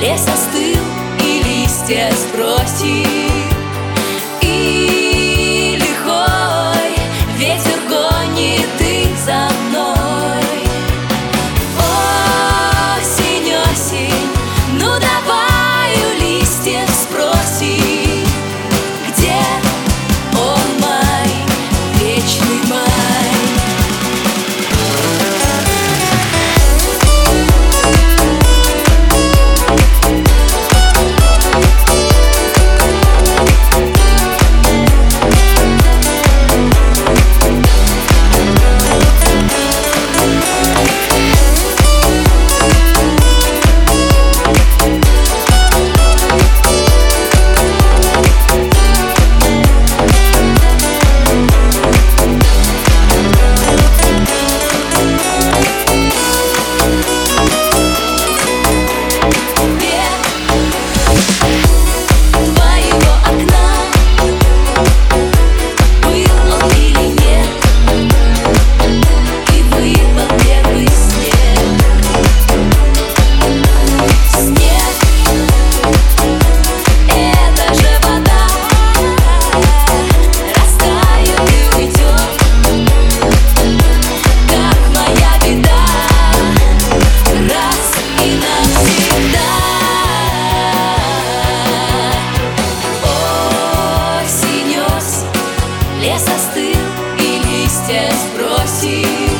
Лес остыл и листья сбросил отец.